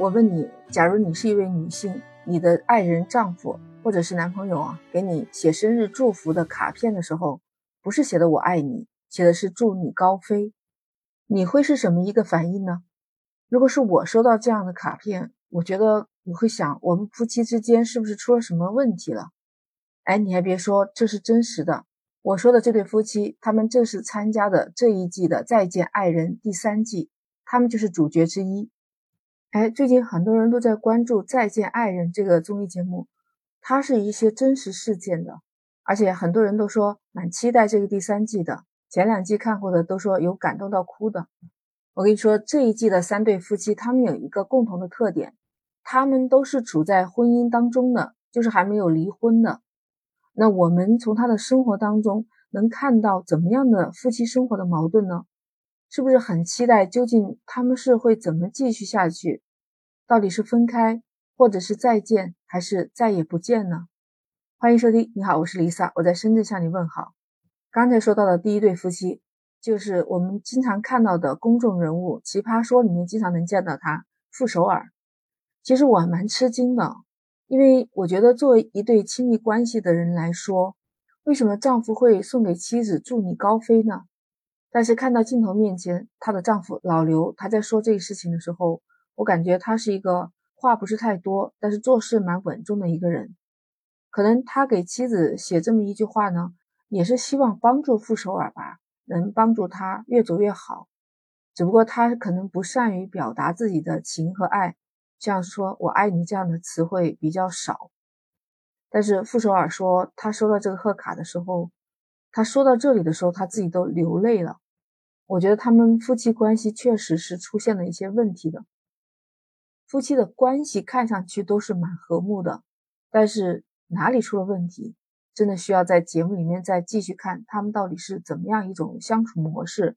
我问你，假如你是一位女性，你的爱人、丈夫或者是男朋友啊，给你写生日祝福的卡片的时候，不是写的“我爱你”，写的是“祝你高飞”，你会是什么一个反应呢？如果是我收到这样的卡片，我觉得我会想，我们夫妻之间是不是出了什么问题了？哎，你还别说，这是真实的。我说的这对夫妻，他们正是参加的这一季的《再见爱人》第三季，他们就是主角之一。哎，最近很多人都在关注《再见爱人》这个综艺节目，它是一些真实事件的，而且很多人都说蛮期待这个第三季的。前两季看过的都说有感动到哭的。我跟你说，这一季的三对夫妻，他们有一个共同的特点，他们都是处在婚姻当中的，就是还没有离婚的。那我们从他的生活当中能看到怎么样的夫妻生活的矛盾呢？是不是很期待？究竟他们是会怎么继续下去？到底是分开，或者是再见，还是再也不见呢？欢迎收听，你好，我是 Lisa，我在深圳向你问好。刚才说到的第一对夫妻，就是我们经常看到的公众人物，《奇葩说》里面经常能见到他，傅首尔。其实我还蛮吃惊的，因为我觉得作为一对亲密关系的人来说，为什么丈夫会送给妻子“祝你高飞”呢？但是看到镜头面前，她的丈夫老刘，他在说这个事情的时候，我感觉他是一个话不是太多，但是做事蛮稳重的一个人。可能他给妻子写这么一句话呢，也是希望帮助傅首尔吧，能帮助他越走越好。只不过他可能不善于表达自己的情和爱，像说我爱你这样的词汇比较少。但是傅首尔说，他收到这个贺卡的时候。他说到这里的时候，他自己都流泪了。我觉得他们夫妻关系确实是出现了一些问题的。夫妻的关系看上去都是蛮和睦的，但是哪里出了问题，真的需要在节目里面再继续看他们到底是怎么样一种相处模式。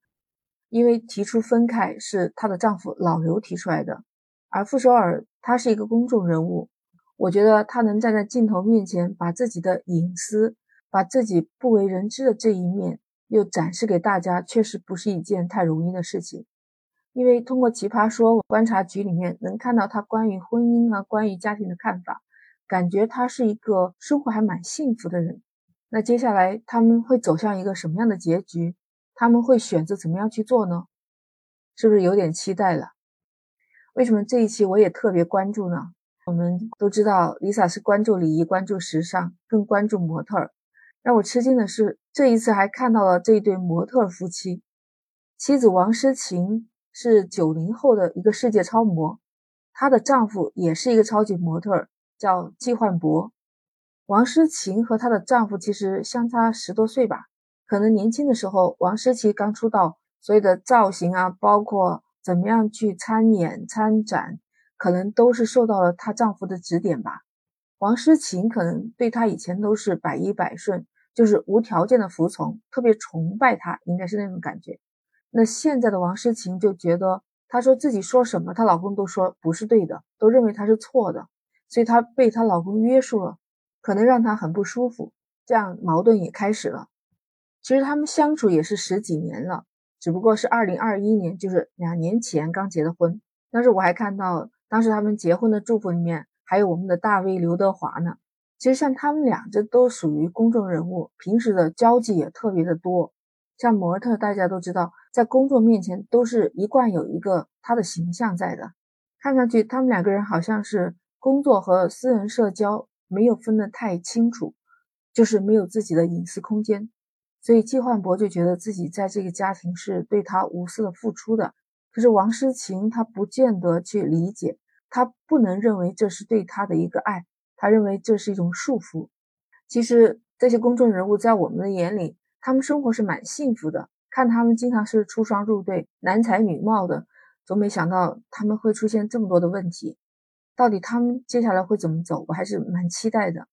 因为提出分开是她的丈夫老刘提出来的，而傅首尔他是一个公众人物，我觉得他能站在镜头面前把自己的隐私。把自己不为人知的这一面又展示给大家，确实不是一件太容易的事情。因为通过《奇葩说》观察局里面能看到他关于婚姻啊、关于家庭的看法，感觉他是一个生活还蛮幸福的人。那接下来他们会走向一个什么样的结局？他们会选择怎么样去做呢？是不是有点期待了？为什么这一期我也特别关注呢？我们都知道，Lisa 是关注礼仪、关注时尚，更关注模特儿。让我吃惊的是，这一次还看到了这一对模特夫妻。妻子王诗晴是九零后的一个世界超模，她的丈夫也是一个超级模特，叫季焕博。王诗晴和她的丈夫其实相差十多岁吧，可能年轻的时候王诗晴刚出道，所有的造型啊，包括怎么样去参演参展，可能都是受到了她丈夫的指点吧。王诗晴可能对她以前都是百依百顺。就是无条件的服从，特别崇拜他，应该是那种感觉。那现在的王诗晴就觉得，她说自己说什么，她老公都说不是对的，都认为她是错的，所以她被她老公约束了，可能让她很不舒服，这样矛盾也开始了。其实他们相处也是十几年了，只不过是二零二一年，就是两年前刚结的婚。但是我还看到当时他们结婚的祝福里面还有我们的大 V 刘德华呢。其实像他们俩，这都属于公众人物，平时的交际也特别的多。像模特，大家都知道，在公众面前都是一贯有一个他的形象在的。看上去他们两个人好像是工作和私人社交没有分得太清楚，就是没有自己的隐私空间。所以季焕博就觉得自己在这个家庭是对他无私的付出的。可是王诗晴她不见得去理解，她不能认为这是对他的一个爱。他认为这是一种束缚。其实这些公众人物在我们的眼里，他们生活是蛮幸福的。看他们经常是出双入对，男才女貌的，总没想到他们会出现这么多的问题。到底他们接下来会怎么走？我还是蛮期待的。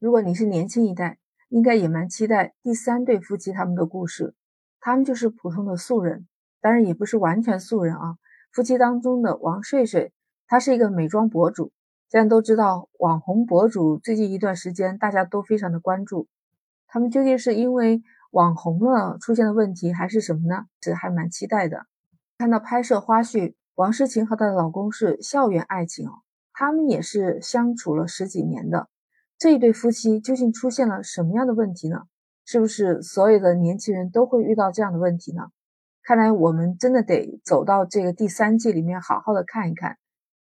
如果你是年轻一代，应该也蛮期待第三对夫妻他们的故事。他们就是普通的素人，当然也不是完全素人啊。夫妻当中的王睡睡，他是一个美妆博主。大家都知道，网红博主最近一段时间大家都非常的关注，他们究竟是因为网红了出现了问题，还是什么呢？这还蛮期待的。看到拍摄花絮，王诗晴和她的老公是校园爱情哦，他们也是相处了十几年的。这一对夫妻究竟出现了什么样的问题呢？是不是所有的年轻人都会遇到这样的问题呢？看来我们真的得走到这个第三季里面，好好的看一看。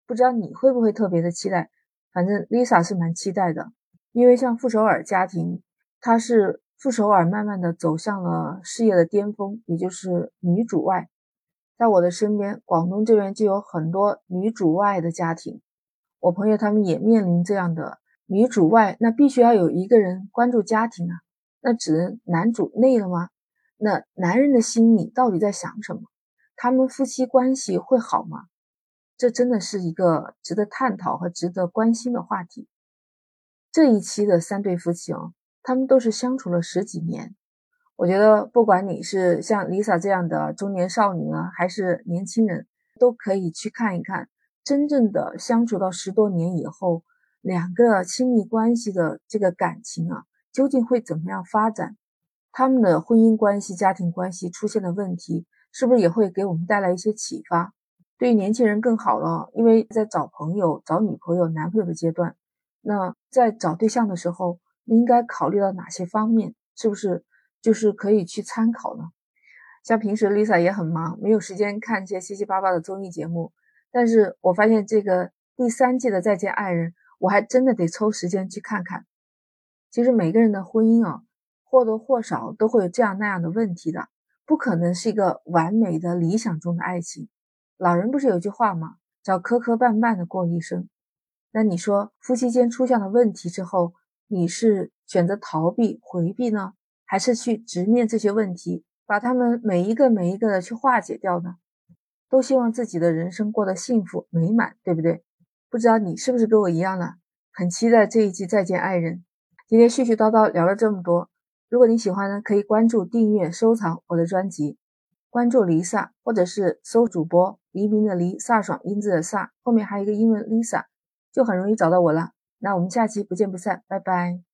不知道你会不会特别的期待？反正 Lisa 是蛮期待的，因为像傅首尔家庭，她是傅首尔慢慢的走向了事业的巅峰，也就是女主外。在我的身边，广东这边就有很多女主外的家庭，我朋友他们也面临这样的女主外，那必须要有一个人关注家庭啊，那只能男主内了吗？那男人的心里到底在想什么？他们夫妻关系会好吗？这真的是一个值得探讨和值得关心的话题。这一期的三对夫妻哦，他们都是相处了十几年。我觉得，不管你是像 Lisa 这样的中年少女呢，还是年轻人，都可以去看一看，真正的相处到十多年以后，两个亲密关系的这个感情啊，究竟会怎么样发展？他们的婚姻关系、家庭关系出现的问题，是不是也会给我们带来一些启发？对于年轻人更好了，因为在找朋友、找女朋友、男朋友的阶段，那在找对象的时候，应该考虑到哪些方面？是不是？就是可以去参考呢。像平时 Lisa 也很忙，没有时间看一些七七八八的综艺节目。但是我发现这个第三季的《再见爱人》，我还真的得抽时间去看看。其实每个人的婚姻啊，或多或少都会有这样那样的问题的，不可能是一个完美的理想中的爱情。老人不是有句话吗？叫磕磕绊绊的过一生。那你说夫妻间出现了问题之后，你是选择逃避回避呢？还是去直面这些问题，把他们每一个每一个的去化解掉呢？都希望自己的人生过得幸福美满，对不对？不知道你是不是跟我一样呢？很期待这一季《再见爱人》。今天絮絮叨叨聊了这么多，如果你喜欢呢，可以关注、订阅、收藏我的专辑，关注黎萨，或者是搜主播黎明的黎，飒爽英姿的飒，后面还有一个英文 Lisa，就很容易找到我了。那我们下期不见不散，拜拜。